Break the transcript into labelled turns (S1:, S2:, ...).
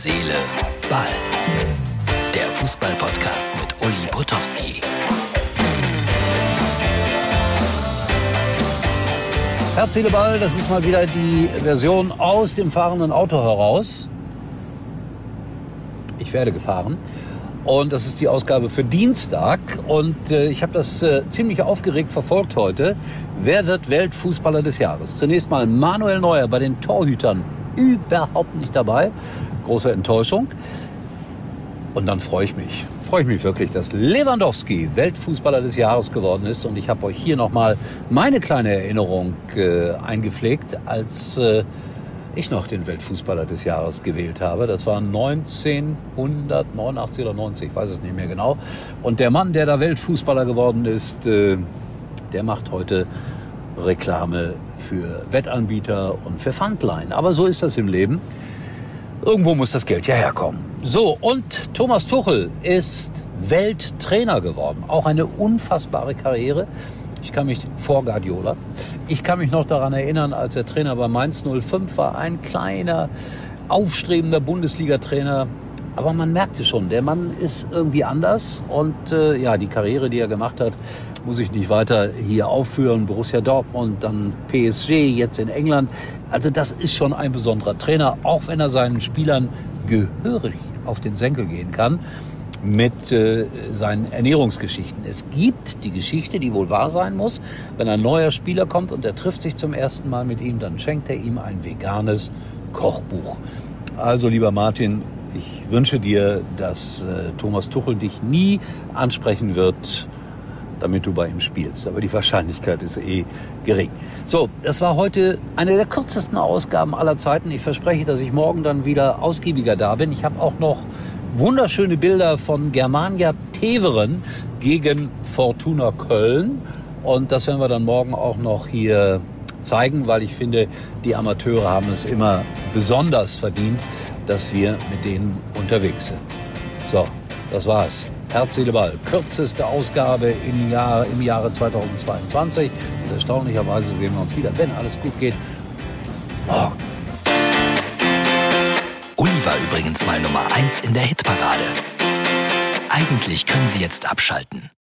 S1: Seele, Ball. Der Fußball-Podcast mit Uli Potowski.
S2: Herz, Seele, Ball, das ist mal wieder die Version aus dem fahrenden Auto heraus. Ich werde gefahren. Und das ist die Ausgabe für Dienstag. Und äh, ich habe das äh, ziemlich aufgeregt verfolgt heute. Wer wird Weltfußballer des Jahres? Zunächst mal Manuel Neuer bei den Torhütern. Überhaupt nicht dabei. Große Enttäuschung. Und dann freue ich mich, freue ich mich wirklich, dass Lewandowski Weltfußballer des Jahres geworden ist. Und ich habe euch hier nochmal meine kleine Erinnerung äh, eingepflegt, als äh, ich noch den Weltfußballer des Jahres gewählt habe. Das war 1989 oder 90, ich weiß es nicht mehr genau. Und der Mann, der da Weltfußballer geworden ist, äh, der macht heute Reklame für Wettanbieter und für Pfandleihen. Aber so ist das im Leben. Irgendwo muss das Geld ja herkommen. So, und Thomas Tuchel ist Welttrainer geworden. Auch eine unfassbare Karriere. Ich kann mich vor Guardiola. Ich kann mich noch daran erinnern, als er Trainer bei Mainz 05 war, ein kleiner, aufstrebender Bundesliga-Trainer. Aber man merkte schon, der Mann ist irgendwie anders. Und äh, ja, die Karriere, die er gemacht hat, muss ich nicht weiter hier aufführen. Borussia Dortmund, dann PSG, jetzt in England. Also das ist schon ein besonderer Trainer, auch wenn er seinen Spielern gehörig auf den Senkel gehen kann mit äh, seinen Ernährungsgeschichten. Es gibt die Geschichte, die wohl wahr sein muss. Wenn ein neuer Spieler kommt und er trifft sich zum ersten Mal mit ihm, dann schenkt er ihm ein veganes Kochbuch. Also lieber Martin, ich wünsche dir, dass äh, Thomas Tuchel dich nie ansprechen wird, damit du bei ihm spielst. Aber die Wahrscheinlichkeit ist eh gering. So, das war heute eine der kürzesten Ausgaben aller Zeiten. Ich verspreche, dass ich morgen dann wieder ausgiebiger da bin. Ich habe auch noch wunderschöne Bilder von Germania Teveren gegen Fortuna Köln. Und das werden wir dann morgen auch noch hier zeigen, weil ich finde, die Amateure haben es immer besonders verdient, dass wir mit denen unterwegs sind. So, das war's. Herz. Kürzeste Ausgabe im, Jahr, im Jahre 2022. Und erstaunlicherweise sehen wir uns wieder, wenn alles gut geht, morgen.
S1: Uli war übrigens mal Nummer 1 in der Hitparade. Eigentlich können Sie jetzt abschalten.